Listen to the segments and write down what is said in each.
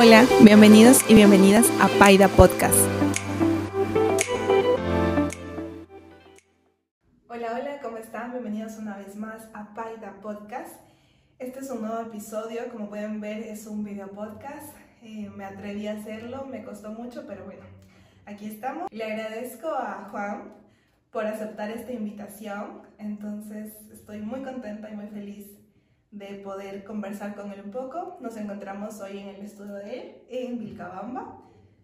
Hola, bienvenidos y bienvenidas a Paida Podcast. Hola, hola, ¿cómo están? Bienvenidos una vez más a Paida Podcast. Este es un nuevo episodio, como pueden ver es un video podcast. Eh, me atreví a hacerlo, me costó mucho, pero bueno, aquí estamos. Le agradezco a Juan por aceptar esta invitación, entonces estoy muy contenta y muy feliz de poder conversar con él un poco. Nos encontramos hoy en el estudio de él, en Vilcabamba.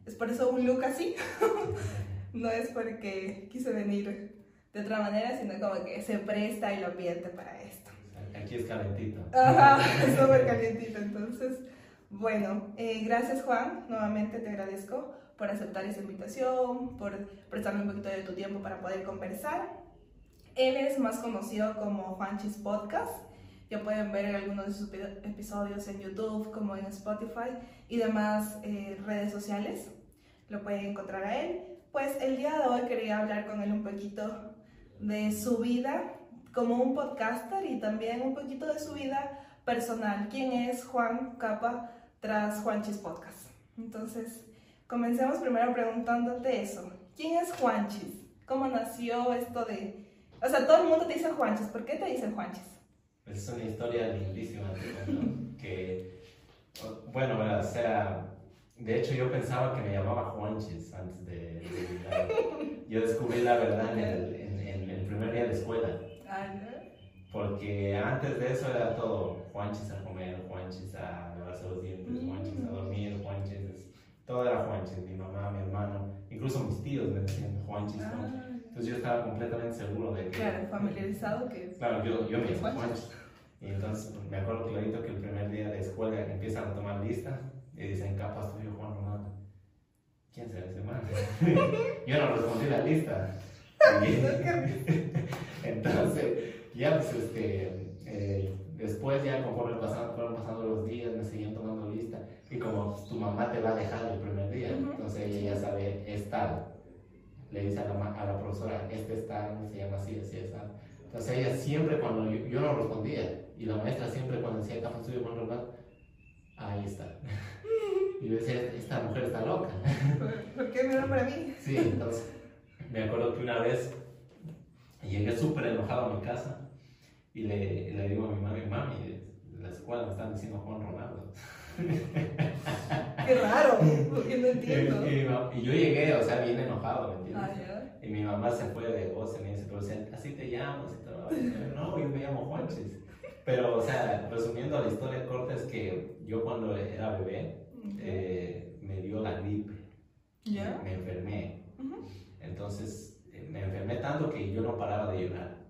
Es por eso un look así. no es porque quise venir de otra manera, sino como que se presta el ambiente para esto. Aquí es calentito. Ajá, es súper calientito. Entonces, bueno, eh, gracias Juan, nuevamente te agradezco por aceptar esta invitación, por prestarme un poquito de tu tiempo para poder conversar. Él es más conocido como Juanchis Podcast ya pueden ver algunos de sus episodios en YouTube, como en Spotify y demás eh, redes sociales. Lo pueden encontrar a él. Pues el día de hoy quería hablar con él un poquito de su vida como un podcaster y también un poquito de su vida personal. ¿Quién es Juan Capa tras Juanchis Podcast? Entonces, comencemos primero preguntándote eso. ¿Quién es Juanchis? ¿Cómo nació esto de... O sea, todo el mundo te dice Juanchis. ¿Por qué te dicen Juanchis? Es una historia lindísima, ¿no? que, bueno, o sea, de hecho yo pensaba que me llamaba Juanchis antes de, Yo descubrí la verdad en el, en, el, primer día de escuela. Porque antes de eso era todo Juanchis a comer, Juanchis a lavarse los dientes, Juanchis a dormir, Juanchis. Todo era Juanchis, mi mamá, mi hermano, incluso mis tíos me decían Juanchis, Juanchis. Entonces yo estaba completamente seguro de que... Claro, familiarizado que... Claro, yo, yo me Y entonces me acuerdo clarito que el primer día de escuela empiezan a tomar lista y dicen, capaz tuyo Juan Ronaldo. ¿Quién será ese man? yo no respondí la lista. entonces, ya pues este... Eh, después ya conforme pasaron, fueron pasando los días, me seguían tomando lista. Y como tu mamá te va a dejar el primer día, entonces ella ya sabe, es tal le dice a la, a la profesora, este está, se llama así, así, así. Entonces ella siempre cuando yo, no respondía, y la maestra siempre cuando decía café estudio Juan Ronaldo, ahí está. Y yo decía, esta mujer está loca. ¿Por qué me para mí? Sí, entonces me acuerdo que una vez llegué súper enojado a mi casa y le, le digo a mi mami, mami, la escuela me están diciendo Juan Ronaldo. Qué raro, porque no entiendo. Y, yo llegué, o sea, bien enojado, ¿me entiendes? Ah, y mi mamá se fue de voz y me dice, pero así te llamas y todo. no, yo me llamo Juanchis. Pero, o sea, resumiendo la historia corta es que yo cuando era bebé eh, me dio la gripe. ¿Ya? Me enfermé. Entonces, eh, me enfermé tanto que yo no paraba de llorar.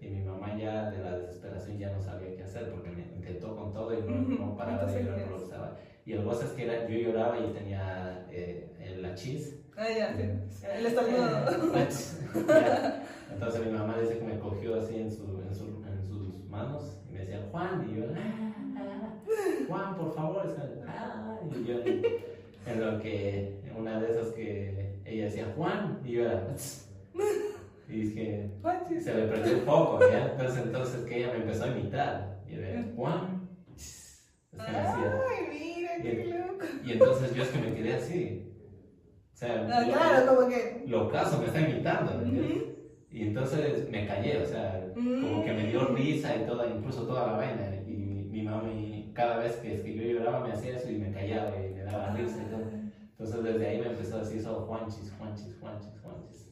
Y mi mamá ya de la desesperación ya no sabía qué hacer porque me intentó con todo y no, paraba de llorar por lo que estaba. Y el gozo es que era, yo lloraba y tenía eh, la chis. Ah, ya, sí. El estornudo. Entonces mi mamá dice que me cogió así en, su, en, su, en sus manos y me decía, Juan, y yo, ah, Juan, por favor. Ah", y yo, en lo que, una de esas que ella decía, Juan, y yo era, y dije, se me perdió un poco, ¿ya? Entonces, entonces que ella me empezó a imitar. Y era, Juan, Ay, mira, qué loco. Y entonces yo es que me quedé así. O sea, ah, claro, como que. Lo caso, me está imitando, Y entonces me callé, o sea, como que me dio mm. risa y toda, incluso toda la vaina. Y mi, mami, cada vez que, que, yo lloraba, me hacía eso y me callaba y me daba risa y todo. Entonces desde ahí me empezó a decir solo Juanchis, Juanchis, Juanchis, Juanchis.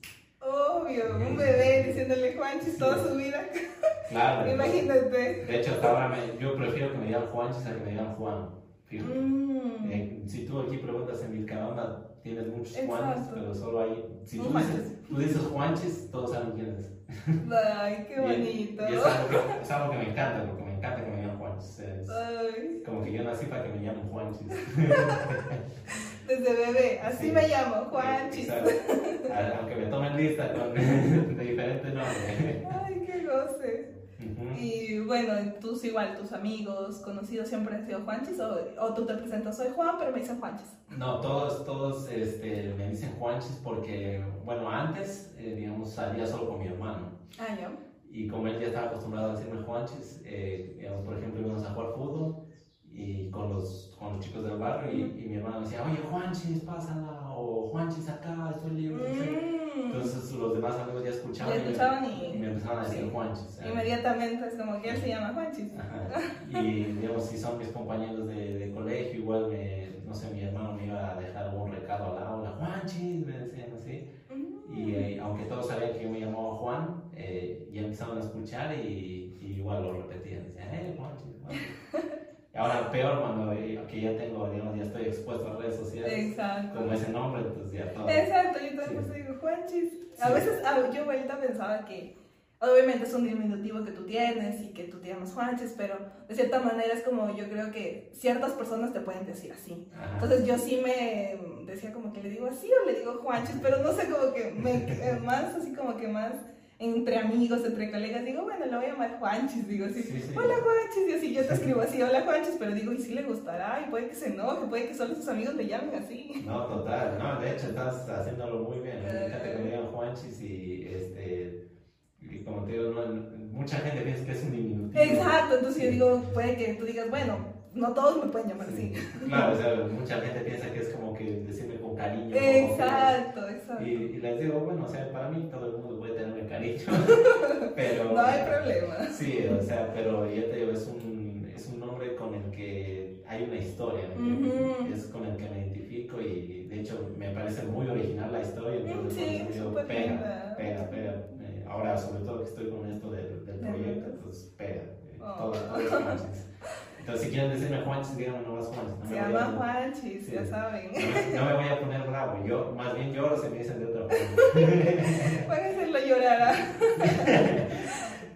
Obvio, un bebé diciéndole Juanchis toda su vida. Claro. Imagínate. De hecho, hasta ahora yo prefiero que me digan Juanchis a que me digan Juan. Mm. Eh, si tú aquí preguntas en Vilcabamba, tienes muchos Juanes, pero solo hay. Si tú dices, tú dices todos saben quién es. Ay, qué bonito. Y, es, algo que, es, algo que, me encanta, porque me encanta que me digan Juanchis. Es como que yo nací para que me llamen Juanchis. Desde bebé, así me llamo, Juanchis. Aunque me tomen lista con de diferentes nombres. Ay, qué goce. Y bueno, tú igual, tus amigos, conocidos siempre han sido Juanchis o, o, tú te presentas, soy Juan, pero me dicen Juanchis. No, todos, todos este, me dicen Juanchis porque, bueno, antes, eh, digamos, salía solo con mi hermano. Ah, yo. Y como él ya estaba acostumbrado a decirme Juanchis, eh, digamos, por ejemplo, íbamos a jugar fútbol y con los, con los chicos del barrio y, y, mi hermano decía, oye, Juanchis, pásala, o Juanchis acá, estoy libre. Mm. Entonces los demás amigos ya escuchaban, escuchaban y, me empezaron a decir Juanchis. Inmediatamente es como que él se llama Juanchis. Y digamos, si son mis compañeros de, de, colegio, igual me, no sé, mi hermano me iba a dejar un recado al aula, Juanchis, me decían así. Mm. Y eh, aunque todos sabían que yo me llamaba Juan, eh, ya empezaron a escuchar y, y igual lo repetían. Decían, eh, Juanchis, Juanchis. Ahora peor cuando que ya tengo, digamos, ya estoy expuesto a redes sociales. Exacto. Como ese nombre, entonces ya todo. Exacto, yo también sí. digo Juanchis. A veces yo ahorita pensaba que obviamente es un diminutivo que tú tienes y que tú te llamas Juanchis, pero de cierta manera es como yo creo que ciertas personas te pueden decir así. Entonces yo sí me decía como que le digo así o le digo Juanchis, pero no sé, como que me, eh, más así como que más entre amigos, entre colegas, digo, bueno, lo voy a llamar Juanchis, digo así, hola Juanchis, y así yo te escribo así, hola Juanchis, pero digo, y si le gustará, y puede que se enoje, puede que solo sus amigos le llamen así. No, total, no, de hecho estás haciéndolo muy bien, me encanta que me digan Juanchis y este, y como te digo, mucha gente piensa que es un diminutivo. Exacto, entonces yo digo, puede que tú digas, bueno, no todos me pueden llamar así. Claro, o sea, mucha gente piensa que es como que decirme con cariño. Exacto, exacto. Y, y, les digo, bueno, o sea, para mí todo el mundo puede tenerme cariño, pero... No hay problema. Sí, o sea, pero ya te digo, es un, es un nombre con el que hay una historia, es con el que me identifico y de hecho me parece muy original la historia, entonces sí, digo, pega, pega, pega, eh, ahora sobre todo que estoy con esto del, del proyecto, pues pega, eh, oh. todo, todo entonces, si quieren decirme Juanchis, díganme nomás Juanchis. No se llama Juanchis, ya saben. No, me voy a poner bravo, yo más bien lloro si me dicen de otra forma. Van a hacerlo llorar.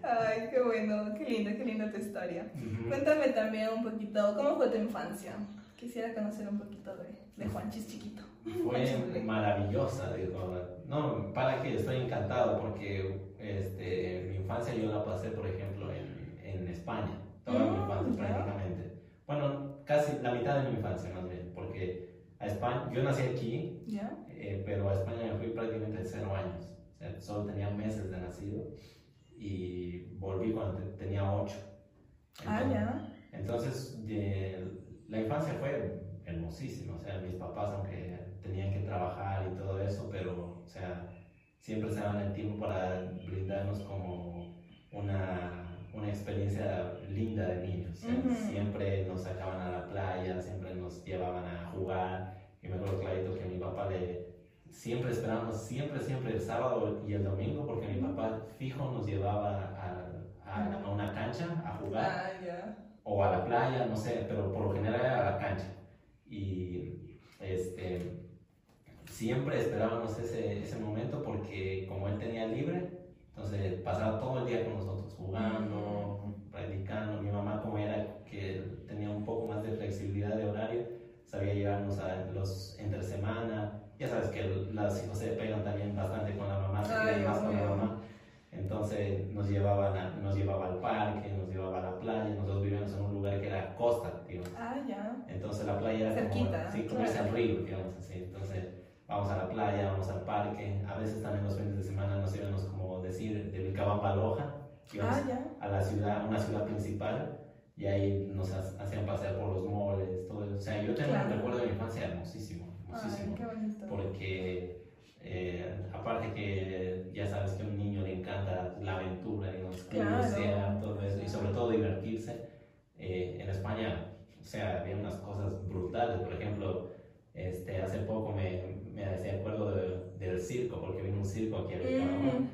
Ay, qué bueno, qué linda, qué linda tu historia. Cuéntame también un poquito, ¿cómo fue tu infancia? Quisiera conocer un poquito de, de Juanchis chiquito. Fue maravillosa, digo. No, para que estoy encantado porque este, mi infancia yo la pasé, por ejemplo, en, en España toda mi mm, infancia prácticamente. Bueno, casi la mitad de mi infancia más bien, porque a España, yo nací aquí, eh, pero a España me fui prácticamente de cero años. O sea, solo tenía meses de nacido y volví cuando tenía ocho. ah, ya. Entonces, la infancia fue hermosísima. O sea, mis papás, aunque tenían que trabajar y todo eso, pero, o sea, siempre se daban el tiempo para brindarnos como una una experiencia linda de niños. Siempre nos sacaban a la playa, siempre nos llevaban a jugar. Y me acuerdo clarito que mi papá le... Siempre esperábamos, siempre, siempre el sábado y el domingo, porque mi papá fijo nos llevaba a, a, una cancha a jugar. Ah, o a la playa, no sé, pero por lo general era a la cancha. Y este, siempre esperábamos ese, ese momento porque como él tenía libre, entonces pasaba todo el día con nosotros jugando, practicando. Mi mamá como era que tenía un poco más de flexibilidad de horario, sabía llevarnos a los entre semana. Ya sabes que los hijos se pegan también bastante con la mamá, se quedan más con la mamá. Entonces nos, llevaban nos llevaba al parque, nos llevaba a la playa. Nosotros vivíamos en un lugar que era costa, digamos. Ah, ya. Entonces la playa era Cerquita, como, sí, como claro. el río, digamos así. Entonces vamos a la playa, vamos al parque. A veces también los fines de semana nos íbamos como decir, de Vilcabamba Loja, ah, a la ciudad, una ciudad principal, y ahí nos hacían pasear por los moles, todo eso. O sea, yo tengo un recuerdo de mi infancia hermosísimo, hermosísimo. porque eh, aparte que ya sabes que a un niño le encanta la aventura, y claro. todo eso, y sobre todo divertirse. Eh, en España, o sea, había unas cosas brutales, por ejemplo, este, hace poco me, me acuerdo del circo, porque vino un circo aquí a Vilcabamba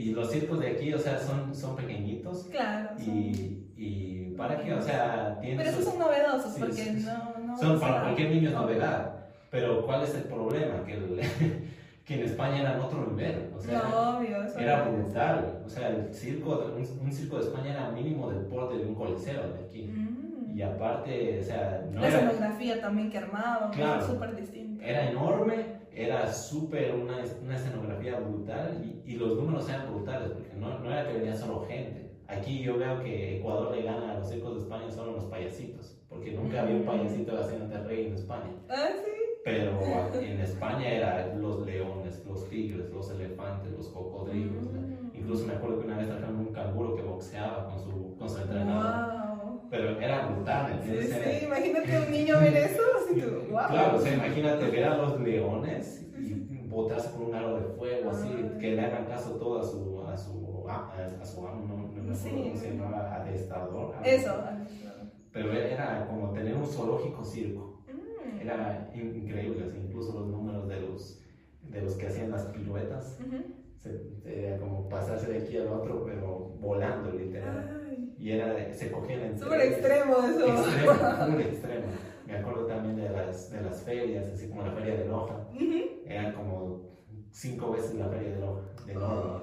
y los circos de aquí, o sea, son, son pequeñitos. Claro. Y, y para qué, o sea, tienen. Pero esos son novedosos, porque no, no. Son para cualquier niño es novedad. Pero ¿cuál es el problema? Que, que en España era otro nivel. O sea, no, obvio, eso era brutal. O sea, el circo, un, circo de España era mínimo del porte de un coliseo de aquí. Mm. Y aparte, o sea. No La escenografía también que armaban, claro, súper distinta. Era enorme era súper una, una, escenografía brutal y, y, los números eran brutales, porque no, no, era que venía solo gente. Aquí yo veo que Ecuador le gana a los circos de España solo los payasitos, porque nunca había un payasito haciendo rey en España. Ah, sí. Pero en España eran los leones, los tigres, los elefantes, los cocodrilos. Mm. Incluso me acuerdo que una vez trajeron un canguro que boxeaba con su, con su entrenador. Pero era brutal, ¿entiendes? Sí, sí, imagínate un niño ver eso, así Claro, o sea, imagínate ver a los leones y botarse por un aro de fuego, así, que le hagan caso todo a su, a su, a, a su amo, no, no me acuerdo cómo se llamaba, adestrador. Eso, Pero era como tener un zoológico circo. Mm. Era increíble, incluso los números de los, de los que hacían las piruetas. era como pasarse de aquí al otro, pero volando literal. Y era, se cogían en... Súper extremo eso. Extremo, muy extremo. Me acuerdo también de las, de las ferias, así como la feria de Loja. Eran como cinco veces la feria de Loja, de oh,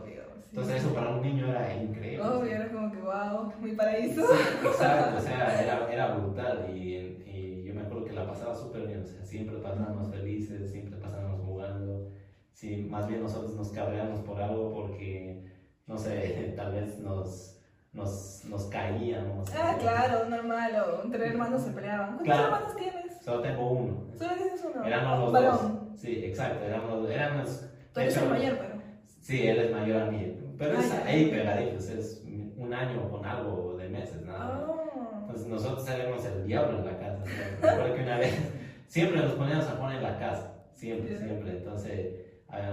Entonces eso para un niño era increíble. Oh, era como que wow, mi paraíso. exacto, o sea, era, era brutal y, y, yo me acuerdo que la pasaba súper bien, o sea, siempre pasábamos felices, siempre pasábamos jugando. Sí, más bien nosotros nos cabreamos por algo porque, no sé, tal vez nos nos, nos caíamos. Ah, claro, normal, o entre hermanos se peleaban. ¿Cuántos hermanos tienes? Solo tengo uno. ¿Solo tienes uno? Éramos los dos. Sí, exacto, éramos, éramos Tú eres el mayor, pero. Sí, él es mayor a mí. Pero es ahí pegaditos, es un año con algo de meses, nada. Oh. Entonces nosotros éramos el diablo en la casa. Recuerdo que una vez, siempre nos poníamos a poner en la casa, siempre, siempre. Entonces,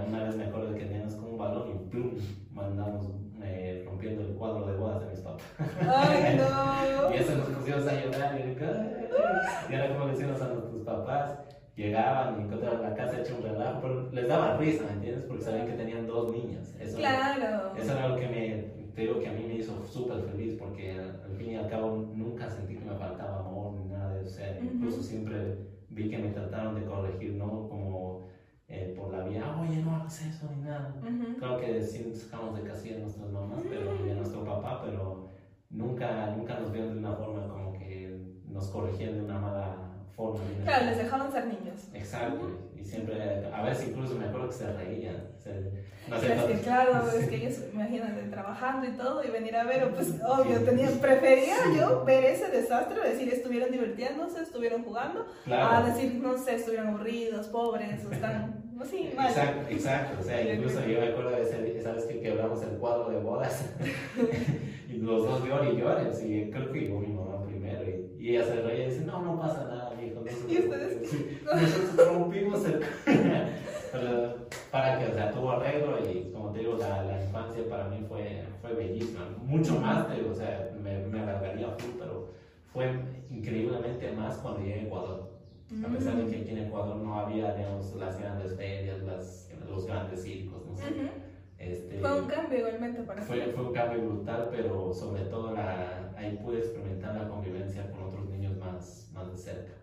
una vez me acuerdo que teníamos como un balón y plum, mandamos eh, rompiendo el cuadro de bodas de mis papás. ¡Ay, no! y eso nos pusimos a llorar. Y, y ahora, como le decimos a nuestros papás, llegaban y encontraban la casa hecha un relajo, pero les daba risa, ¿me entiendes? Porque sabían que tenían dos niñas. Eso claro. eso era lo que me, te digo que a mí me hizo súper feliz, porque al fin y al cabo nunca sentí que me faltaba amor ni nada de eso. incluso siempre vi que me trataron de corregir, ¿no? Como eh, por la vía, oye, no hagas eso ni nada. Claro que sí sacamos de casilla a nuestras mamás pero, y a nuestro papá, pero nunca, nunca nos vieron de una forma como que nos corregían de una mala forma. Claro, les dejaban ser niños. Exacto, y siempre, a veces incluso me acuerdo que se reían. no sé, es que claro, es que ellos, imagínate, trabajando y todo, y venir a ver, pues obvio, tenía, prefería yo ver ese desastre, decir, estuvieron divirtiéndose, estuvieron jugando, a decir, no sé, estuvieron aburridos, pobres, o están, sé, mal. Exacto, exacto, o sea, incluso yo me acuerdo de esa vez que quebramos el cuadro de bodas, y los dos lloran y lloran, y creo que llegó mi mamá primero, y, y ella se reía y dice, no, no pasa nada ¿Y ustedes? Nosotros rompimos el... Para que, o sea, tuvo arreglo y como te digo, la, la infancia para mí fue, fue bellísima. Mucho más, te digo, o sea, me, me alargaría full, pero fue increíblemente más cuando llegué a Ecuador. A pesar de que aquí en Ecuador no había, digamos, las grandes ferias, las, los grandes circos, no sé. Este, fue un cambio igualmente para fue, fue un cambio brutal, pero sobre todo la, ahí pude experimentar la convivencia con otros niños más, más de cerca.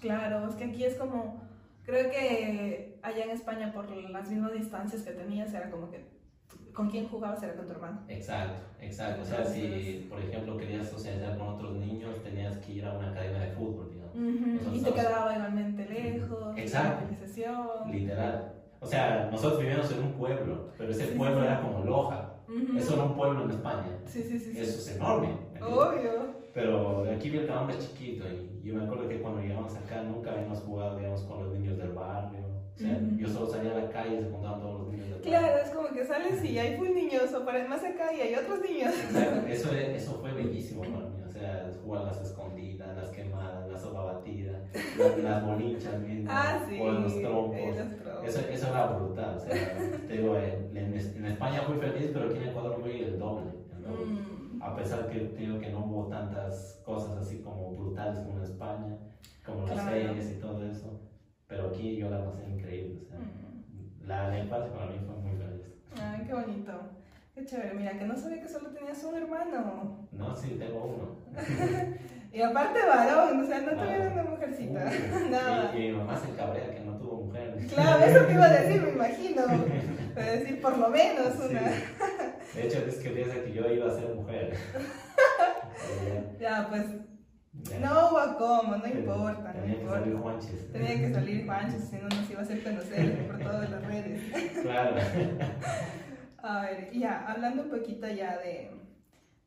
Claro, es que aquí es como, creo que allá en España por las mismas distancias que tenías era como que con quién jugabas era con tu hermano. Exacto, exacto. O sea, si por ejemplo querías socializar con otros niños, tenías que ir a una academia de fútbol, digamos. Y te quedaba igualmente lejos. Exacto. Literal. O sea, nosotros vivíamos en un pueblo, pero ese pueblo era como Loja. Eso era un pueblo en España. Sí, sí, sí. Eso es enorme. Obvio. Pero aquí Vilcabamba es chiquito y yo me acuerdo que cuando llegamos acá nunca habíamos jugado, digamos, con los niños del barrio. O sea, yo solo salía a la calle y se juntaban todos los niños del barrio. Claro, es como que sales y hay muy niños, o para más acá y hay otros niños. eso, eso fue bellísimo para mí. O sea, jugar las escondidas, las quemadas, la sopa batida, las, bolichas mismas, ah, sí, o los trompos. Eso, eso era brutal. O sea, te digo, en, en, España fui feliz, pero aquí en Ecuador fui el doble. El doble. Mm a pesar que digo que no hubo tantas cosas así como brutales como en España, como las series y todo eso, pero aquí yo la pasé increíble. O sea, la, infancia para mí fue muy feliz. Ay, qué bonito. Qué chévere, mira, que no sabía que solo tenías un hermano. No, sí, tengo uno. y aparte varón, o sea, no tuvieron una mujercita. Nada. Y, mi mamá se cabrea que no tuvo mujer. Claro, eso te iba a decir, me imagino. Decir por lo menos una. De hecho, es que piensa que yo iba a ser mujer. ya, pues. No hubo cómo, no importa. Tenía que salir Juanches. Tenía que salir Juanches, si no nos iba a hacer conocer por todas las redes. Claro. A ver, ya, hablando un poquito ya de,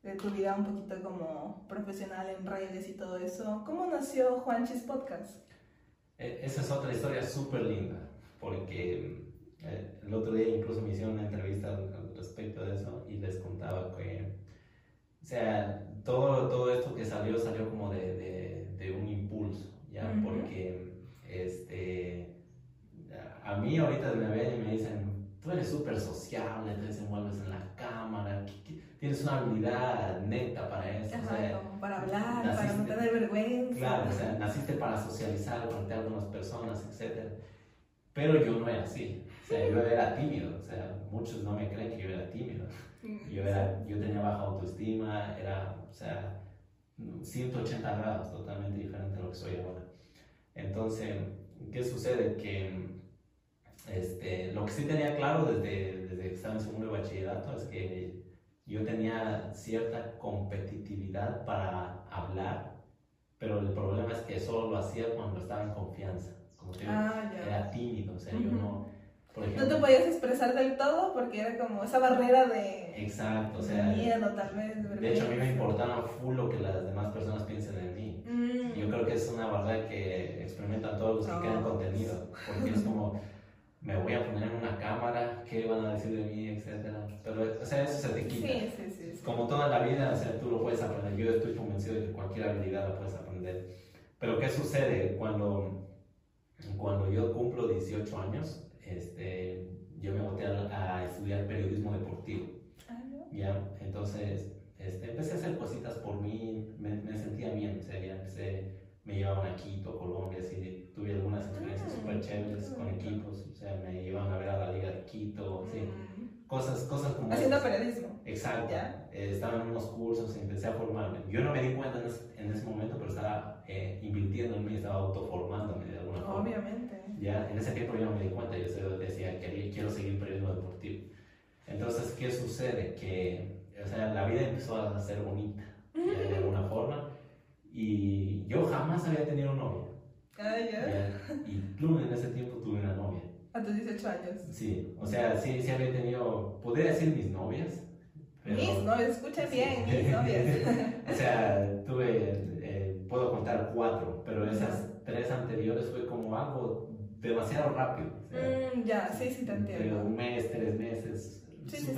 de tu vida, un poquito como profesional en redes y todo eso, ¿cómo nació Juanches Podcast? E, esa es otra historia súper linda, porque eh, el otro día incluso me hicieron una entrevista al, respecto de eso y les contaba que, o sea, todo, todo esto que salió salió como de, de, de un impulso, ¿ya? Porque a mí ahorita me ven y me dicen, tú eres súper sociable, te desenvuelves en la cámara, tienes una habilidad neta para eso. para hablar, para no tener vergüenza. Claro, o sea, naciste para socializar frente a algunas personas, etc. Pero yo no era así. O sea, yo era tímido. O sea, muchos no me creen que yo era tímido. Mm, yo, era, yo tenía baja autoestima, era, o sea, 180 grados, totalmente diferente a lo que soy ahora. Entonces, ¿qué sucede? Que este, lo que sí tenía claro desde, desde que estaba en segundo de bachillerato es que yo tenía cierta competitividad para hablar, pero el problema es que solo lo hacía cuando estaba en confianza. Como que ah, era tímido, o sea, yo no... Por ejemplo, no te podías expresar del todo porque era como esa barrera de... Exacto, o sea... Miedo, tal vez. De, hecho, a mí me importaba full lo que las demás personas piensen de mí. Mm. Yo creo que es una barrera que experimentan todos los que crean contenido, porque es como me voy a poner en una cámara, qué van a decir de mí, etcétera. Pero, o sea, eso se te quita. Sí, sí, sí, Como toda la vida, o sea, tú lo puedes aprender. Yo estoy convencido de que cualquier habilidad la puedes aprender. Pero, ¿qué sucede cuando, cuando yo cumplo 18 años? Este, yo me voy a, estudiar periodismo deportivo. Ah, ¿Ya? Entonces, este, empecé a hacer cositas por mí, me, me sentía bien, o sea, ya empecé me llevaban a Quito, Colombia, así, tuve algunas experiencias súper ah, chéveres con equipos, o sea, me llevaban a ver a la Liga de Quito, sí, mm. cosas, cosas como... Haciendo periodismo. Exacto, eh, estaba en unos cursos, empecé a formarme. Yo no me di cuenta en ese, momento, pero estaba eh, invirtiendo en mí, estaba autoformándome de alguna forma. Obviamente. Ya, en ese tiempo yo no me di cuenta, yo decía, que quiero seguir periodismo deportivo. Entonces, ¿qué sucede? Que, o sea, la vida empezó a ser bonita, de alguna forma y yo jamás había tenido novia. Ah, ya. Y plum, en ese tiempo tuve una novia. ¿A tus 18 años? Sí, o sea, sí, sí había tenido, podría decir mis novias. mis novias, escucha bien, mis novias. o sea, tuve, eh, puedo contar cuatro, pero esas tres anteriores fue como algo demasiado rápido. Mm, ya, sí, sí, te entiendo. un mes, tres meses. Sí, sí,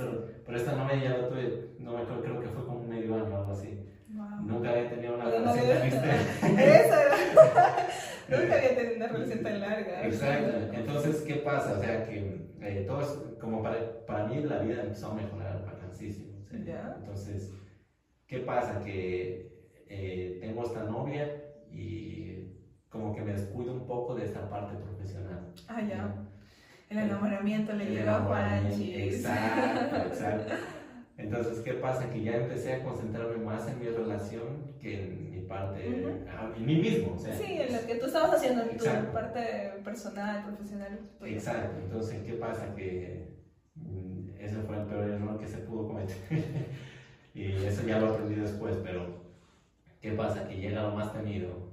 Pero esta novia ya la tuve, no me creo, creo que fue como un medio año o algo así. Nunca había tenido una relación tan extensa. Eso Nunca había tenido una relación tan larga. Exacto. Entonces, ¿qué pasa? O sea, que eh, todo es, como para, para mí la vida empezó a mejorar bacanísimo. Entonces, ¿qué pasa? Que eh, tengo esta novia y como que me descuido un poco de esta parte profesional. Ah, ya. El enamoramiento le llegó a Juanchi. Exacto, exacto. Entonces, ¿qué pasa? Que ya empecé a concentrarme más en mi relación que en mi parte, en mí mismo. O sea, sí, en lo que tú estabas haciendo en tu parte personal, profesional. Exacto. Entonces, ¿qué pasa? Que mm, ese fue el peor error que se pudo cometer. y eso ya lo aprendí después, pero ¿qué pasa? Que llega lo más temido.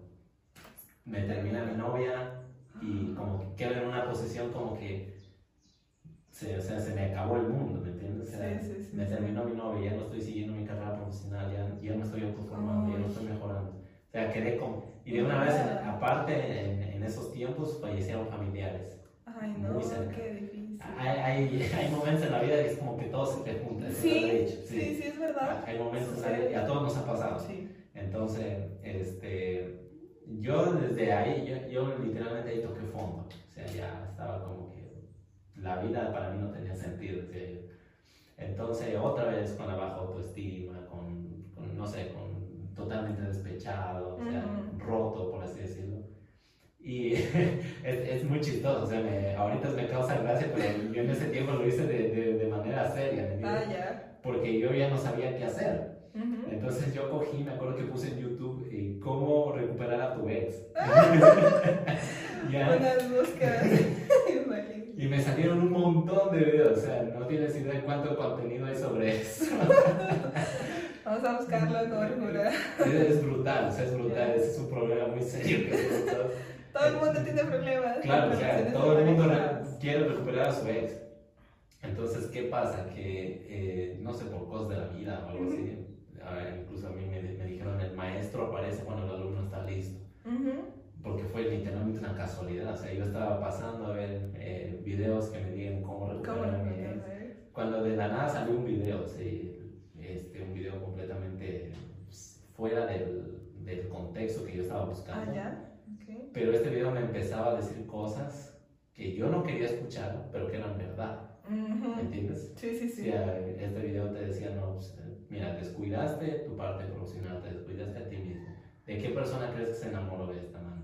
Me termina mi novia y como que quedo en una posición como que se, o sea, se me acabó el mundo, ¿me entiendes? O sea, me terminó mi novia, ya no estoy siguiendo mi carrera profesional, ya, ya me estoy autoformando, ya no estoy mejorando. O sea, quedé con... Y de una vez, aparte, en, en, esos tiempos fallecieron familiares. Ay, no, muy qué difícil. Hay, hay, hay, momentos en la vida que es como que todo se te junta. Sí, sí, sí, sí, es verdad. Hay momentos y a todos nos ha pasado. Sí. Entonces, este, yo desde ahí, yo, yo literalmente ahí toqué fondo. O sea, ya estaba como la vida para mí no tenía sentido. Entonces, otra vez con la baja autoestima, con, con no sé, con totalmente despechado, o sea, roto, por así decirlo. Y es, es, muy chistoso, o sea, me, ahorita me causa gracia, pero yo en ese tiempo lo hice de, de, de manera seria, ah, ya. porque yo ya no sabía qué hacer. Entonces yo cogí, me acuerdo que puse en YouTube eh, cómo recuperar a tu ex. ya. Unas búsquedas. Y me salieron un montón de videos, o sea, no tienes idea de cuánto contenido hay sobre eso. Vamos a buscarlo, Jorge. Es brutal, o sea, es brutal, ese es un problema muy serio. todo el mundo tiene problemas. Claro, o sea, todo el mundo quiere recuperar a su ex. Entonces, ¿qué pasa? Que, eh, no sé, por cosas de la vida o algo así, incluso a mí me, me, dijeron, el maestro aparece cuando el alumno está listo. Uh porque fue literalmente una casualidad. O sea, yo estaba pasando a ver eh, videos que me digan cómo recuperar mi ex. Cuando de la nada salió un video, sí, este, un video completamente pues, fuera del, del, contexto que yo estaba buscando. Ah, ya. Pero este video me empezaba a decir cosas que yo no quería escuchar, pero que eran verdad. ¿Me entiendes? Sí, sí, sí. Este video te decía, no, pues, mira, descuidaste tu parte profesional, te descuidaste a ti mismo. ¿De qué persona crees que se enamoró de esta mano?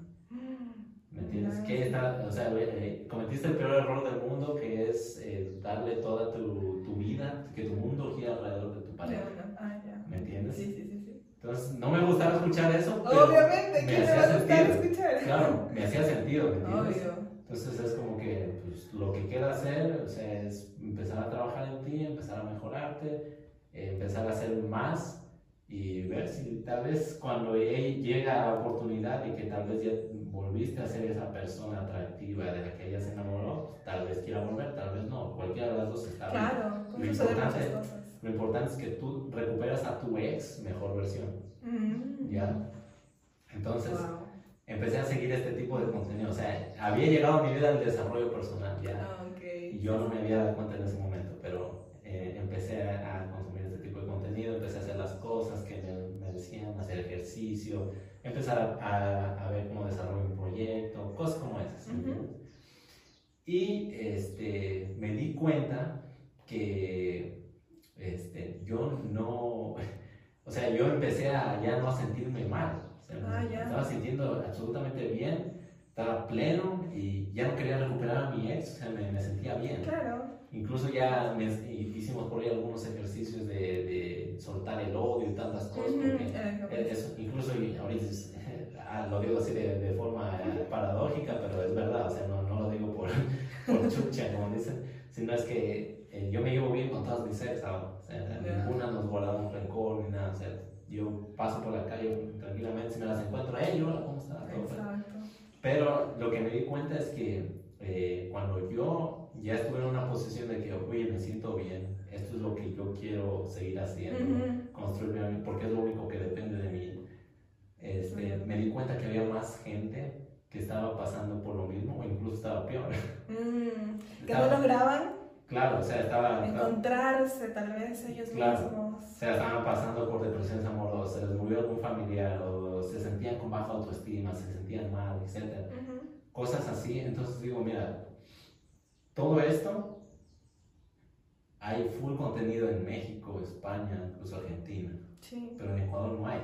¿Me entiendes? ¿Qué está, o sea, eh, cometiste el peor error del mundo, que es eh, darle toda tu, tu, vida, que tu mundo gira alrededor de tu pareja. Ah, ya. ¿Me entiendes? Sí, sí, sí. Entonces, no me gustaba escuchar eso. Obviamente, ¿quién me le va a gustar escuchar? Claro, me hacía sentido, ¿me entiendes? Obvio. Entonces es como que pues, lo que quiero hacer o sea, es empezar a trabajar en ti, empezar a mejorarte, eh, empezar a hacer más y ver si tal vez cuando llega la oportunidad y que tal vez ya volviste a ser esa persona atractiva de la que ella se enamoró, tal vez quiera volver, tal vez no, cualquiera de las dos está bien. Claro, lo importante, lo importante es que tú recuperas a tu ex mejor versión. Mm. ¿Ya? Entonces, empecé a seguir este tipo de contenido. O sea, había llegado a mi vida el desarrollo personal ya. Ah, y yo no me había dado cuenta en ese momento, pero eh, empecé a, consumir este tipo de contenido, empecé a hacer las cosas que me, decían, hacer ejercicio, empezar a, a, ver cómo desarrollo un proyecto, cosas como esas. Y este, me di cuenta que este, yo no, o sea, yo empecé a ya no a sentirme mal. Ah, estaba sintiendo absolutamente bien, estaba pleno y ya no quería recuperar a mi ex, o sea, me, me sentía bien. Claro. Incluso ya me, hicimos por ahí algunos ejercicios de, de, soltar el odio y tantas cosas. porque eso, incluso ahorita ah, lo digo así de, de, forma paradójica, pero es verdad, o sea, no, no lo digo por, por chucha, como dicen, sino es que eh, yo me llevo bien con todas mis ex ahora. O sea, ninguna nos guardamos rencor ni nada. O sea, yo paso por la calle tranquilamente, si me las encuentro, hey, hola, ¿cómo estás? Pero lo que me di cuenta es que eh, cuando yo ya estuve en una posición de que, oye, me siento bien, esto es lo que yo quiero seguir haciendo, construirme a mí, porque es lo único que depende de mí, este, me di cuenta que había más gente que estaba pasando por lo mismo o incluso estaba peor. Mm, que no lograban Claro, o sea, estaba... Encontrarse tal vez ellos mismos. O sea, estaban pasando por depresiones amorosas, les murió algún familiar o se sentían con baja autoestima, se sentían mal, etc. Cosas así. Entonces digo, mira, todo esto hay full contenido en México, España, incluso Argentina. Sí. Pero en Ecuador no hay.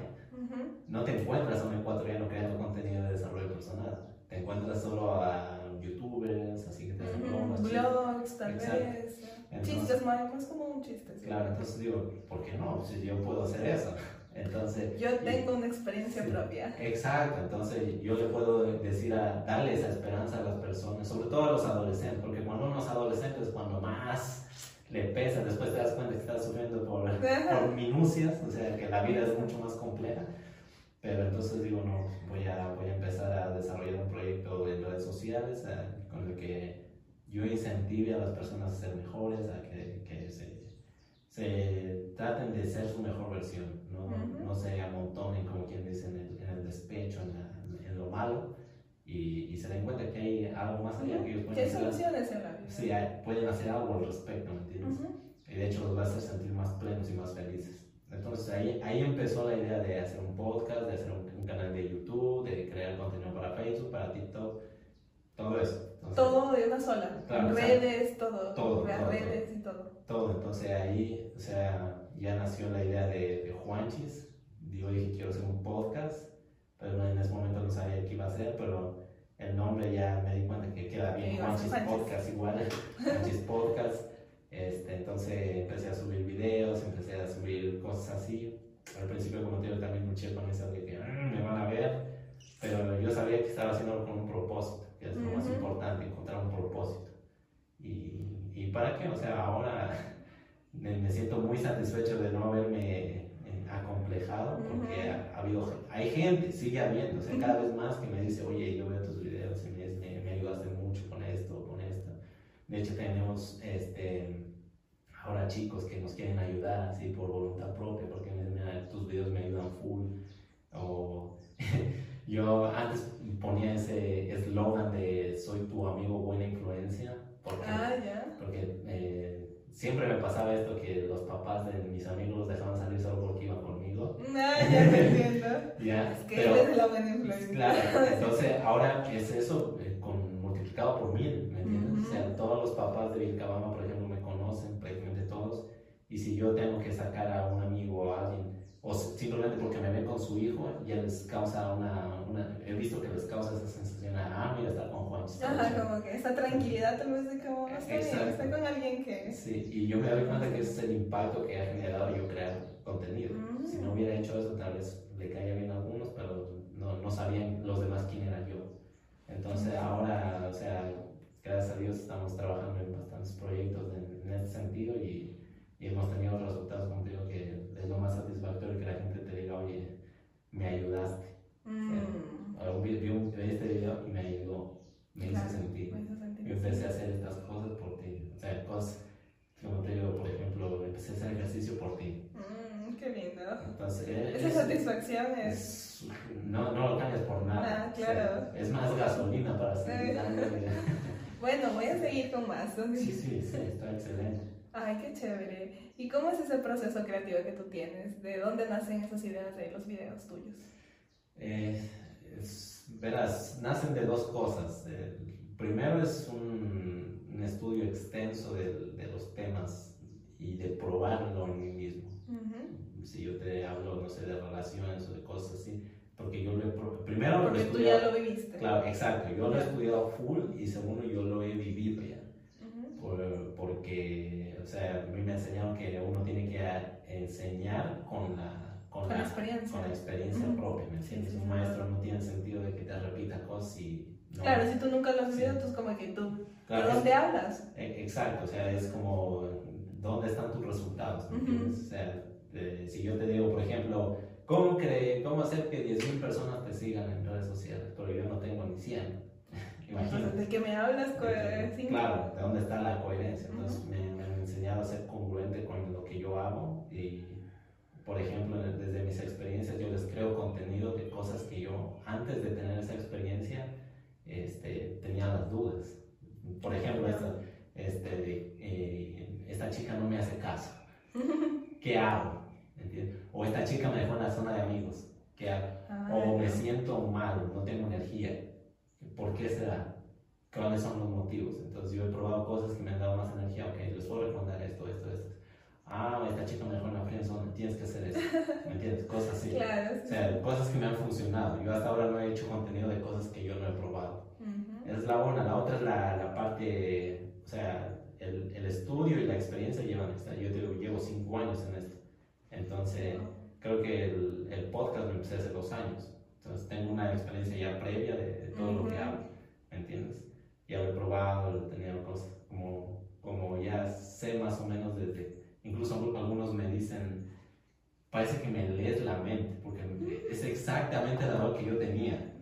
No te encuentras a un ecuatoriano creando contenido de desarrollo personal. Te encuentras solo a youtubers, así que te hacen bromas. Blogs, tal vez. chistes, más, más como un chiste. Claro, entonces digo, ¿por qué no? Si yo puedo hacer eso. Entonces, yo tengo una experiencia propia. Exacto, entonces yo le puedo decir a darle esa esperanza a las personas, sobre todo a los adolescentes, porque cuando uno es adolescente es cuando más le pesa, después te das cuenta que estás sufriendo por, por minucias, o sea que la vida es mucho más compleja. Pero entonces digo, no, voy a, voy a empezar a desarrollar un proyecto en redes sociales eh, con el que yo incentive a las personas a ser mejores, a que, que se, se, traten de ser su mejor versión, no, no se amontonen, como quien dice, en el, en el despecho, en, en, lo malo, y, y, se den cuenta que hay algo más allá que ellos pueden hacer. soluciones en la vida? Sí, pueden hacer algo al respecto, ¿me entiendes? Y de hecho los va a hacer sentir más plenos y más felices. Entonces ahí, ahí empezó la idea de hacer un podcast, de hacer un, canal de YouTube, de crear contenido para Facebook, para TikTok, todo eso. todo de una sola, redes, todo, todo, redes y todo. Todo, entonces ahí, o sea, ya nació la idea de, de Juanchis. Yo dije, quiero hacer un podcast, pero en ese momento no sabía qué iba a hacer, pero el nombre ya me di cuenta que queda bien, Juanchis Podcast igual, Juanchis Podcast. Este, entonces empecé a subir videos, empecé a subir cosas así. Al principio, como te digo, también luché con eso de que mm, me van a ver, pero yo sabía que estaba haciendo con un propósito, que es lo más importante, encontrar un propósito. Y, y, para qué? O sea, ahora me, siento muy satisfecho de no haberme eh, acomplejado, porque ha, habido, hay gente, sigue habiendo, o sea, cada vez más que me dice, oye, yo veo tus videos y me, me ayudaste mucho con esto, con esto. De hecho, tenemos este, ahora chicos que nos quieren ayudar así por voluntad propia, porque tus videos me ayudan full. O yo antes ponía ese eslogan de soy tu amigo buena influencia, porque, ah, eh, siempre me pasaba esto que los papás de mis amigos los dejaban salir solo porque iban conmigo. Ah, ya te entiendo. ya, es que pero, eres la buena influencia. Claro, entonces ahora es eso, eh, con multiplicado por mil, ¿me entiendes? O sea, todos los papás de Vilcabamba, por ejemplo, me conocen, prácticamente todos, y si yo tengo que sacar a un amigo o a alguien, o simplemente porque me ven con su hijo, ya les causa una, una he visto que les causa esa sensación, ah, mira, está con Juan. Ajá, como que esa tranquilidad tal vez de como, está bien, está con alguien que... Sí, y yo me doy cuenta que ese es el impacto que ha generado yo crear contenido. Si no hubiera hecho eso, tal vez le caía bien a algunos, pero no, no sabían los demás quién era yo. Entonces ahora, o sea, gracias a Dios estamos trabajando en bastantes proyectos en, en este sentido y, y, hemos tenido resultados, como digo, que es lo más satisfactorio que la gente te diga, oye, me ayudaste. Mm. vi, este video y me ayudó, me hizo sentir. Yo empecé a hacer estas cosas por ti. O sea, cosas, como te digo, por ejemplo, empecé a hacer ejercicio por ti. Mm, qué lindo. Entonces, Esa satisfacción es... no, no lo cambias por nada. Ah, claro. es más gasolina para seguir Bueno, voy a seguir con más. Sí, sí, sí, está excelente. Ay, qué chévere. ¿Y cómo es ese proceso creativo que tú tienes? ¿De dónde nacen esas ideas de los videos tuyos? Eh, verás, nacen de dos cosas. primero es un, un estudio extenso de, de, los temas y de probarlo en mí mismo. Si yo te hablo, no sé, de relaciones o de cosas así, porque yo lo he... Primero porque tú ya lo viviste. Claro, exacto. Yo lo he estudiado full y segundo, yo lo he vivido ya. Porque, o sea, a mí me enseñaron que uno tiene que enseñar con la con, la, experiencia, con la experiencia propia, ¿me entiendes? Un maestro no tiene sentido de que te repita cosas y... claro, si tú nunca lo has vivido, entonces como que tú... ¿De dónde hablas? E, exacto, o sea, es como, ¿dónde están tus resultados? ¿me entiendes? O sea, si yo te digo, por ejemplo, ¿cómo, cree, ¿cómo hacer que 10.000 personas te sigan en redes sociales? Pero yo no tengo ni 100. Imagínate. ¿De qué me hablas? Claro, ¿de dónde está la coherencia? Entonces me, me han enseñado a ser congruente con lo que yo hago y por ejemplo, desde mis experiencias, yo les creo contenido de cosas que yo, antes de tener esa experiencia, este, tenía las dudas. Por ejemplo, esta, este, eh, esta chica no me hace caso. ¿Qué hago? O esta chica me dejó en la zona de amigos. ¿Qué hago? o me siento mal, no tengo energía. ¿Por qué será? ¿Cuáles son los motivos? Entonces yo he probado cosas que me han dado más energía. Ok, les puedo responder esto, esto, esto ah, esta chica me dejó en la friendzone, tienes que hacer eso, ¿me entiendes? Cosas así. Claro. O sea, cosas que me han funcionado. Yo hasta ahora no he hecho contenido de cosas que yo no he probado. Esa es la una. La otra es la, la parte, o sea, el, el, estudio y la experiencia llevan esta. Yo llevo cinco años en esto. Entonces, creo que el, el, podcast lo empecé hace dos años. Entonces, tengo una experiencia ya previa de, todo lo que hago, ¿me entiendes? Ya lo he probado, he tenido cosas como, como ya sé más o menos desde Incluso algunos me dicen, parece que me lees la mente, porque es exactamente la voz que yo tenía.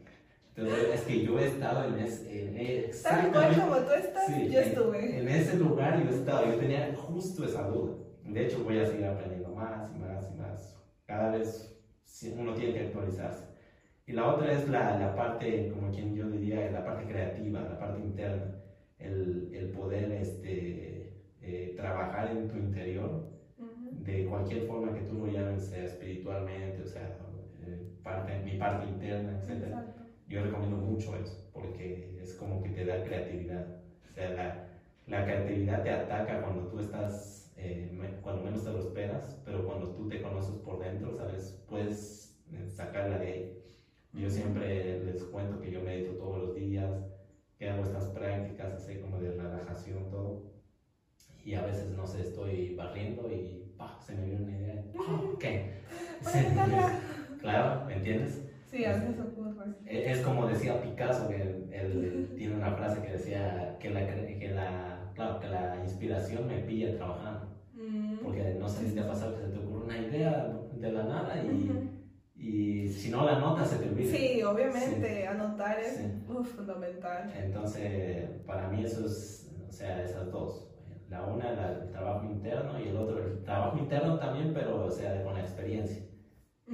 Entonces, es que yo he estado en ese... exactamente, como tú estás, yo estuve. En, ese lugar yo he estado, yo tenía justo esa duda. De hecho, voy a seguir aprendiendo más y más y más. Cada vez uno tiene que actualizarse. Y la otra es la, la parte, como quien yo diría, la parte creativa, la parte interna. El, el poder este, eh, trabajar en tu interior de cualquier forma que tú lo llames, sea espiritualmente, o sea, eh, parte, mi parte interna, etc. Yo recomiendo mucho eso, porque es como que te da creatividad. O sea, la, la creatividad te ataca cuando tú estás, eh, cuando menos te lo esperas, pero cuando tú te conoces por dentro, ¿sabes? Puedes sacarla de ahí. Yo siempre les cuento que yo medito todos los días, que hago estas prácticas así como de relajación, todo y a veces, no sé, estoy barriendo y se me viene una idea. ¿Qué? claro, ¿me entiendes? Sí, a veces ocurre. Es como decía Picasso, que él, tiene una frase que decía que la, que la, claro, que la inspiración me pilla trabajando. Mm. Porque no sé si te ha pasado que se te ocurre una idea de la nada y, y si no la anotas se te olvida. Sí, obviamente, anotar es fundamental. Entonces, para mí eso es, o sea, esas dos la una, el trabajo interno y el otro, el trabajo interno también, pero o sea, con la experiencia.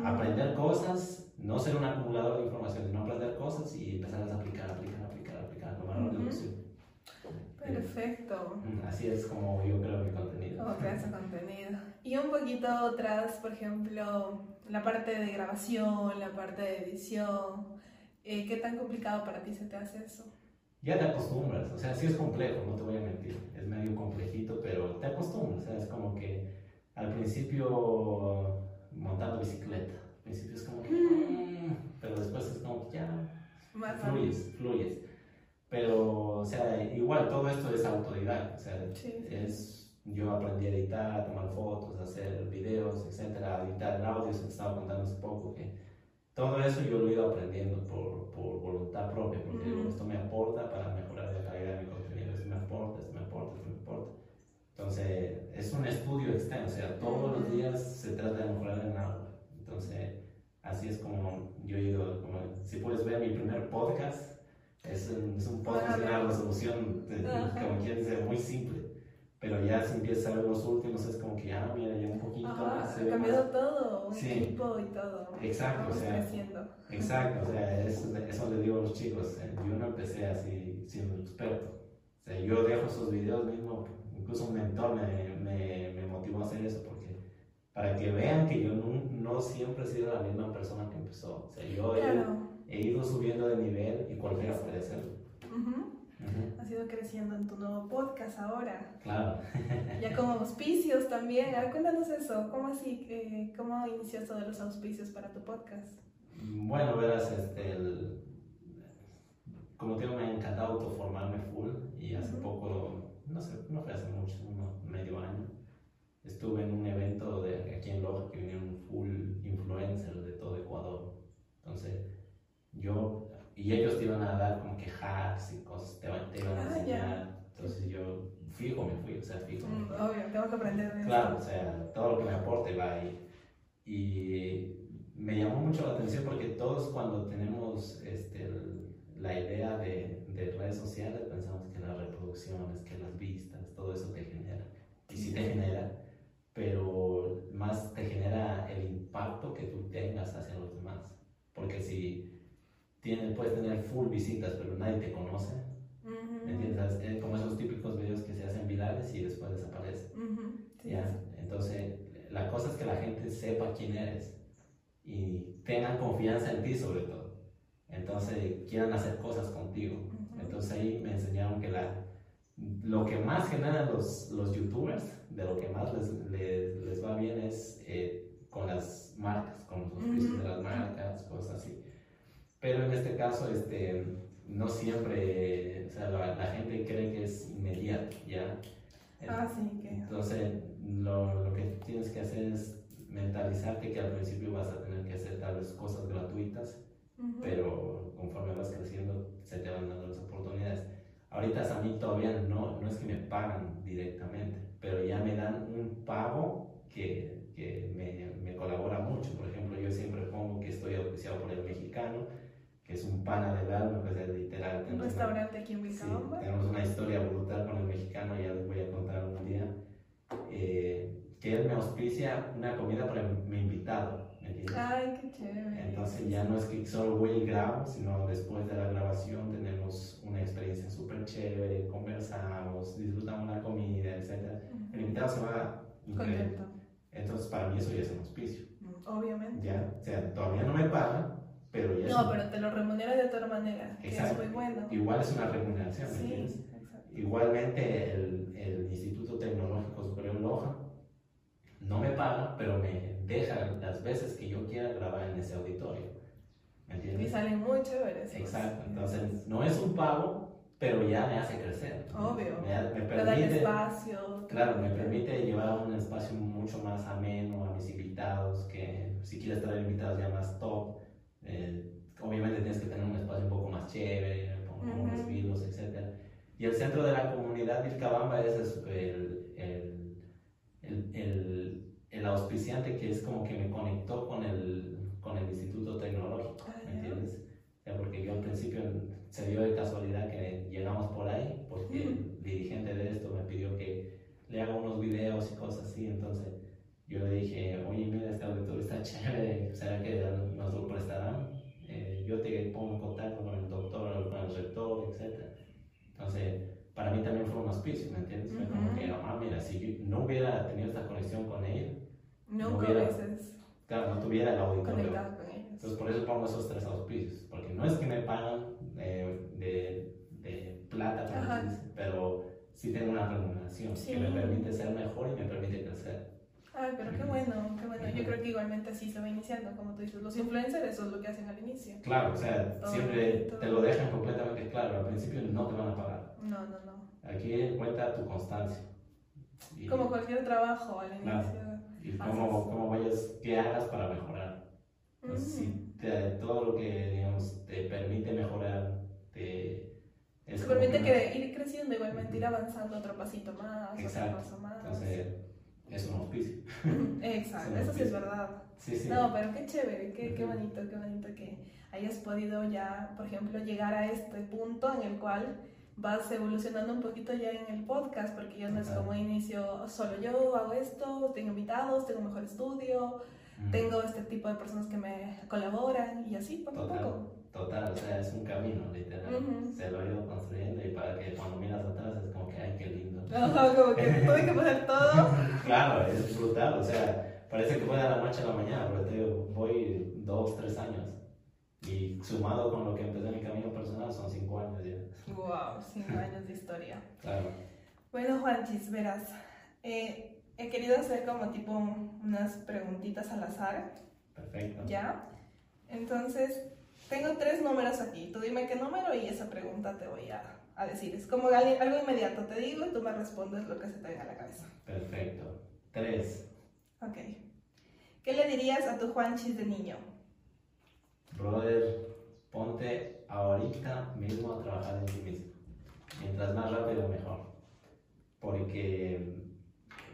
Aprender cosas, no ser un acumulador de información, sino aprender cosas y empezar a aplicar, aplicar, aplicar, aplicar, lo más Perfecto. Así es como yo creo mi contenido. Como creas contenido. Y un poquito atrás, por ejemplo, la parte de grabación, la parte de edición. Eh, ¿Qué tan complicado para ti se te hace eso? ya te acostumbras, o sea, sí es complejo, no te voy a mentir, es medio complejito, pero te acostumbras, o sea, es como que al principio montando bicicleta, al principio es como que, mm, pero después es como que ya, fluyes, fluyes. Pero, o sea, igual todo esto es autodidacta, o sea, es, yo aprendí a editar, a tomar fotos, a hacer videos, etcétera, a editar el audio, se estaba contando hace poco que todo eso yo lo he ido aprendiendo por, por voluntad propia, porque esto me aporta para mejorar la calidad de mi contenido, esto me aporta, esto me aporta, esto me aporta. Entonces, es un estudio externo, o sea, todos los días se trata de mejorar en algo. Entonces, así es como yo he ido, como, si puedes ver mi primer podcast, es un, es un podcast de una resolución, como quien dice, muy simple. Pero ya si empiezas a ver los últimos, es como que, ah, mira, ya un poquito más. Ha cambiado todo, un equipo y todo. Exacto, o sea. Creciendo. Exacto, o sea, eso, eso le digo a los chicos. Eh, yo no empecé así siendo experto. O sea, yo dejo esos videos mismo, incluso un mentor me, me, me motivó a hacer eso, para que vean que yo no, no, siempre he sido la misma persona que empezó. O sea, yo he ido subiendo de nivel y cualquiera puede hacerlo. Has ido creciendo en tu nuevo podcast ahora. Claro. ya como auspicios también. cuéntanos eso. ¿Cómo así? Eh, ¿Cómo inició esto de los auspicios para tu podcast? Bueno, verás, este, el, como te digo, me ha encantado autoformarme full y hace poco, no sé, no fue hace mucho, medio año, estuve en un evento de aquí en Loja que vinieron full influencers de todo Ecuador. Entonces, yo, y ellos te iban a dar como que hacks y cosas, te, te iban a ah, enseñar. Entonces yo fijo me fui, o sea, fijo. Mm, obvio, tengo que aprender de Claro, o sea, todo lo que me aporte va ahí. Y me llamó mucho la atención porque todos cuando tenemos este, la idea de, de, redes sociales pensamos que las reproducciones, que las vistas, todo eso te genera. Y sí te genera, pero más te genera el impacto que tú tengas hacia los demás. Porque si tienes, puedes tener full visitas, pero nadie te conoce. ¿Me entiendes? Es como esos típicos videos que se hacen virales y después desaparecen. ¿Ya? Entonces, la cosa es que la gente sepa quién eres y tengan confianza en ti sobre todo. Entonces, quieran hacer cosas contigo. Entonces, ahí me enseñaron que la, lo que más generan los, los youtubers, de lo que más les, les, va bien es eh, con las marcas, con los auspicios de las marcas, cosas así. Pero en este caso, este, no siempre, o sea, la, gente cree que es inmediato, ¿ya? Ah, sí, que... Entonces, lo, lo, que tienes que hacer es mentalizarte que al principio vas a tener que hacer tal vez cosas gratuitas, pero conforme vas creciendo se te van dando las oportunidades. Ahorita a mí todavía no, no es que me pagan directamente, pero ya me dan un pago que, que me, me colabora mucho. Por ejemplo, yo siempre pongo que estoy auspiciado por el mexicano, que es un pana del alma, pues es literal. Un restaurante aquí en Vilcabamba. Sí, tenemos una historia brutal con el mexicano, ya les voy a contar un día. Eh, que él me auspicia una comida para mi invitado. Ay, qué chévere. Entonces ya no es que solo voy y grabo, sino después de la grabación tenemos una experiencia súper chévere, conversamos, disfrutamos la comida, etc. El invitado se va contento. Entonces para mí eso ya es un auspicio. Mm, obviamente. Ya, o sea, todavía no me pagan, pero no, pero te lo remunera de otra manera, que es muy bueno. Igual es una remuneración, ¿me entiendes? Igualmente el, el, Instituto Tecnológico Superior Loja no me paga, pero me deja las veces que yo quiera grabar en ese auditorio. ¿Me entiendes? Y salen muy chéveres. Exacto, entonces no es un pago, pero ya me hace crecer. Obvio. Me, me permite, espacio. Claro, me permite llevar un espacio mucho más ameno a mis invitados, que si quieres traer invitados ya más top, eh, obviamente tienes que tener un espacio un poco más chévere, con, uh -huh. vinos, etc. Y el centro de la comunidad de Vilcabamba es el, el, el, el, auspiciante que es como que me conectó con el, con el Instituto Tecnológico, ¿me entiendes? porque yo al principio se dio de casualidad que llegamos por ahí, porque el dirigente de esto me pidió que le haga unos videos y cosas así, entonces yo le dije, oye, mira, este auditorio está chévere, ¿será que nos lo prestarán? Eh, yo te pongo en contacto con el doctor, con el rector, etc. Entonces, para mí también fue un auspicio, ¿me entiendes? Fue como que, ah, mira, si yo no hubiera tenido esta conexión con él, no, hubiera, claro, no tuviera el auditorio. Entonces, por eso pongo esos tres auspicios, porque no es que me pagan eh, de, de plata, pero sí tengo una remuneración que me permite ser mejor y me permite crecer. Ay, pero qué bueno, qué bueno. Yo creo que igualmente así se va iniciando, como tú dices. Los influencers eso es lo que hacen al inicio. Claro, o sea, siempre te lo dejan completamente claro. Al principio no te van a. No, no, no. Aquí cuenta tu constancia. como cualquier trabajo al inicio. Y cómo, cómo vayas, qué hagas para mejorar. si todo lo que, digamos, te permite mejorar, te... te permite que, ir creciendo igualmente, ir avanzando otro pasito más, otro paso más. Entonces, es un auspicio. Exacto, eso sí es verdad. Sí, sí. No, pero qué chévere, qué, qué bonito, qué bonito que hayas podido ya, por ejemplo, llegar a este punto en el cual vas evolucionando un poquito ya en el podcast, porque ya no es como inicio solo yo hago esto, tengo invitados, tengo mejor estudio, tengo este tipo de personas que me colaboran y así poco a poco. Total, o sea, es un camino, literal. Se lo he ido construyendo y para que cuando miras atrás es como que, ay, qué lindo. como que tuve que poner todo. claro, es brutal, o sea, parece que fue de la noche a la mañana, pero te voy dos, tres años. Y sumado con lo que empecé mi camino personal son cinco años ya. Wow, cinco años de historia. Claro. Bueno, Juanchis, verás, eh, he querido hacer como tipo unas preguntitas al azar. Perfecto. ¿Ya? Entonces, tengo tres números aquí. Tú dime qué número y esa pregunta te voy a, a decir. Es como algo inmediato. Te digo y tú me respondes lo que se te venga a la cabeza. Perfecto. Tres. Ok. ¿Qué le dirías a tu Juanchis de niño? Brother, ponte ahorita mismo a trabajar en ti mismo. Mientras más rápido, mejor. Porque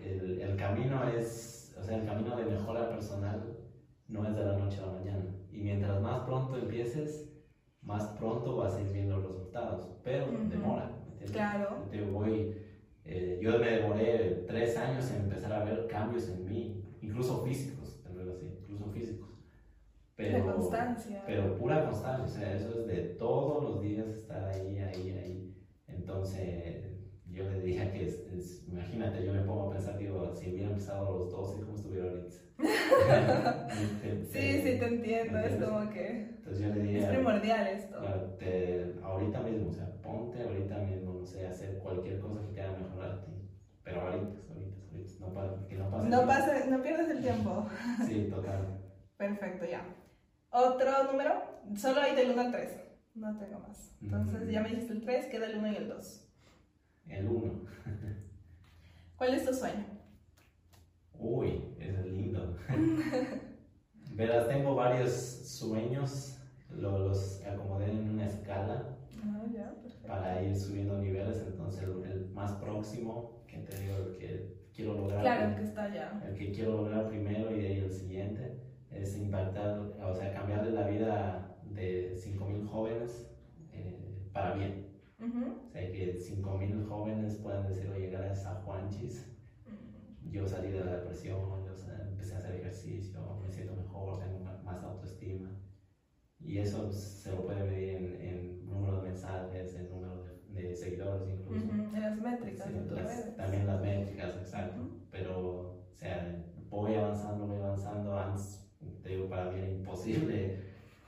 el, el camino es, o sea, el camino de mejora personal no es de la noche a la mañana. Y mientras más pronto empieces, más pronto vas a ir viendo los resultados. Pero demora, Claro. Yo, voy, eh, yo me demoré tres años en empezar a ver cambios en mí, incluso físicos. Pero, constancia. Pero pura constancia, o sea, eso es de todos los días estar ahí, ahí, ahí. Entonces, yo le diría que, es, imagínate, yo me pongo a pensar, digo, si hubiera empezado los 12, ¿cómo estuviera ahorita? sí, sí, te entiendo, es como que Entonces yo le es primordial esto. te, ahorita mismo, o sea, ponte ahorita mismo, no sé, hacer cualquier cosa que te haga mejorarte, pero ahorita, ahorita, ahorita, no, que no pase. No, pase, no pierdas el tiempo. sí, total. Perfecto, ya. Otro número, solo hay del 1 al 3, no tengo más. Entonces ya me dijiste el 3, queda el 1 y el 2. El 1. ¿Cuál es tu sueño? Uy, es lindo. Verás, tengo varios sueños, los, acomodé en una escala ah, para ir subiendo niveles, entonces el, más próximo, que te digo, el que quiero lograr. Claro, el que está allá. El que quiero lograr primero y de ahí el siguiente, es impactar, o sea, cambiarle la vida de 5.000 jóvenes eh, para bien. O sea, que 5.000 jóvenes puedan decir, oye, gracias a Juanchis, yo salí de la depresión, yo empecé a hacer ejercicio, me siento mejor, tengo más autoestima. Y eso se lo puede medir en, en número de mensajes, en número de, seguidores incluso. En las métricas. también las métricas, exacto. Pero, o sea, voy avanzando, voy avanzando. Antes, te digo, para mí era imposible,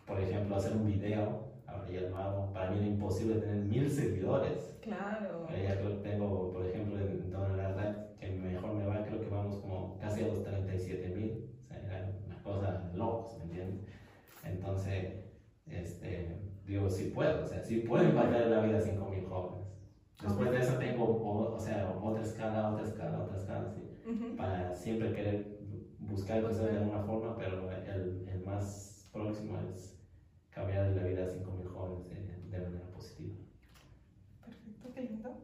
por ejemplo, hacer un video ahora ya hago. Para mí era imposible tener mil seguidores. Claro. ya creo que tengo, por ejemplo, en toda la red que mejor me va, creo que vamos como casi a los 37 mil. O sea, era una cosa loca, ¿me entiendes? Entonces, este, digo, sí puedo, o sea, sí puedo impactar la vida de 5 mil jóvenes. Después de eso tengo, o, sea, otra escala, otra escala, otra escala, sí. Para siempre querer buscar de alguna forma, pero el, el más próximo es cambiar la vida de 5.000 jóvenes de, manera positiva. Perfecto, qué lindo.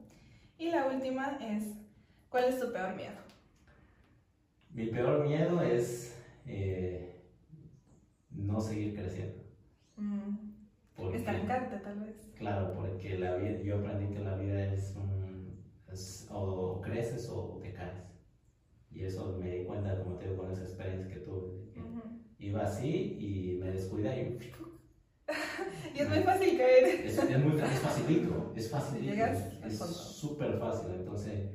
Y la última es, ¿cuál es tu peor miedo? Mi peor miedo es eh, no seguir creciendo. Mm. Estancarte tal vez. Claro, porque la vida, yo aprendí que la vida es, un, o creces o te caes. Y eso me di cuenta, como te digo, con esa experiencia que tuve. Iba así y me descuidé y y es muy fácil caer. Es, es muy es facilito, es fácil. es súper fácil. Entonces,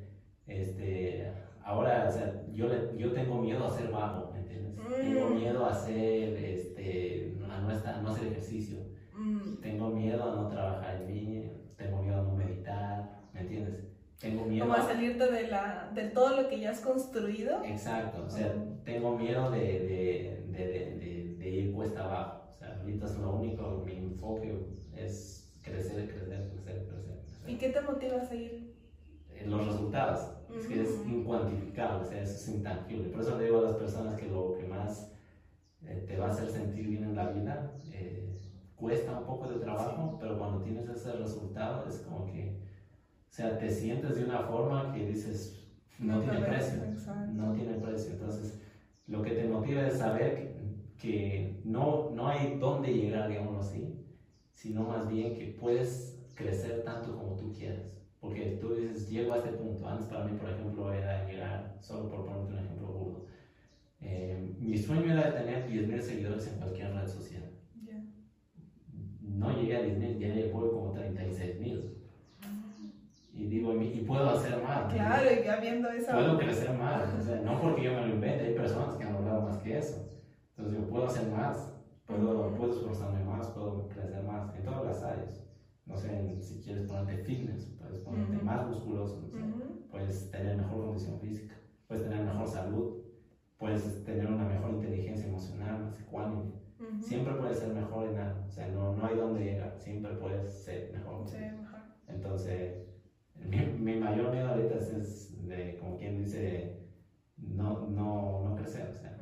este, ahora, o sea, yo, le, yo tengo miedo a ser vago, ¿me entiendes? Tengo mm. miedo a hacer, este, a no, estar, no hacer ejercicio. Mm. Tengo miedo a no trabajar en mí, tengo miedo a no meditar entiendes? Tengo miedo. Como a salirte de, la, de todo lo que ya has construido. Exacto, o sea, tengo miedo de, de, de, de, ir cuesta abajo. O sea, ahorita es lo único, mi enfoque es crecer, crecer, crecer, crecer. ¿Y qué te motiva a seguir? Eh, los resultados, es que es incuantificable, o sea, eso es intangible. Por eso le digo a las personas que lo que más eh, te va a hacer sentir bien en la vida eh, cuesta un poco de trabajo, pero cuando tienes ese resultado es como que o sea, te sientes de una forma que dices, no, tiene precio, no tiene precio. Entonces, lo que te motiva es saber que, no, no hay dónde llegar, digamos así, sino más bien que puedes crecer tanto como tú quieras. Porque tú dices, llego a este punto. Antes para mí, por ejemplo, era llegar, solo por ponerte un ejemplo burdo. Eh, mi sueño era tener 10.000 seguidores en cualquier red social. No llegué a 10.000, ya como 36.000 y digo, y puedo hacer más. Claro, y ya viendo eso. Puedo crecer más, o sea, no porque yo me lo invente, hay personas que han logrado más que eso. Entonces yo puedo hacer más, puedo, puedo esforzarme más, puedo crecer más en todas las áreas. No sé, si quieres ponerte fitness, puedes ponerte más musculoso, no sé, puedes tener mejor condición física, puedes tener mejor salud, puedes tener una mejor inteligencia emocional, más ecuánime. Siempre puedes ser mejor en algo, o sea, no, no hay donde llegar, siempre puedes ser mejor. Sí, mejor. Entonces, mi, mi, mayor miedo ahorita es, de, como quien dice, no, no, no crecer, o sea,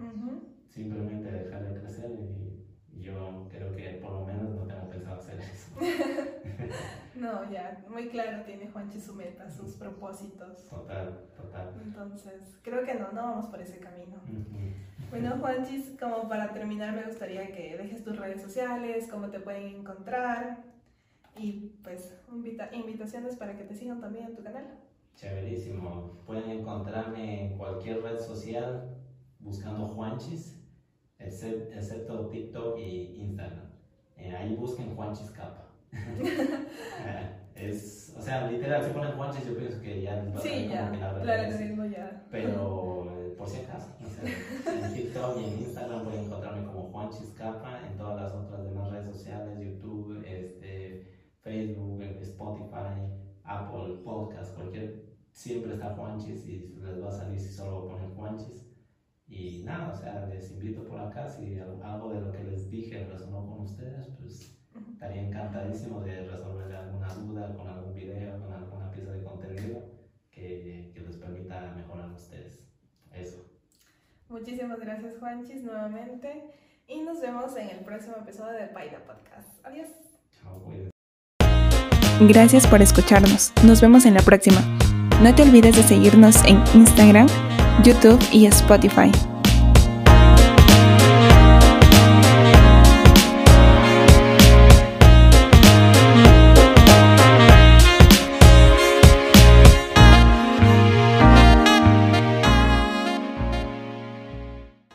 simplemente dejar de crecer y, yo creo que por lo menos no tengo pensado hacer eso. no, ya, muy claro tiene Juanchi su meta, sus propósitos. Total, total. Entonces, creo que no, no vamos por ese camino. Bueno, Juanchis, como para terminar, me gustaría que dejes tus redes sociales, cómo te pueden encontrar. Y pues invitaciones para que te sigan también en tu canal. Chéverísimo. Pueden encontrarme en cualquier red social buscando Juanchis, excepto TikTok y Instagram. Eh, ahí busquen Juanchis Capa. es, o sea, literal, si ponen Juanchis, yo pienso que ya les va sí, ya, claro, mismo ya. Pero eh, por si acaso, en TikTok y en Instagram pueden encontrarme como Juanchis Capa, en todas las otras demás redes sociales, YouTube, Facebook, Spotify, Apple Podcast, cualquier, siempre está Juanchis y les va a salir si solo ponen Juanchis. Y nada, o sea, les invito por acá, si algo de lo que les dije resonó con ustedes, pues estaría encantadísimo de resolverle alguna duda con algún video, con alguna pieza de contenido que, que les permita mejorar a ustedes. Eso. Muchísimas gracias Juanchis nuevamente y nos vemos en el próximo episodio de Paida Podcast. Adiós. Chao, cuídense. Gracias por escucharnos. Nos vemos en la próxima. No te olvides de seguirnos en Instagram, YouTube y Spotify.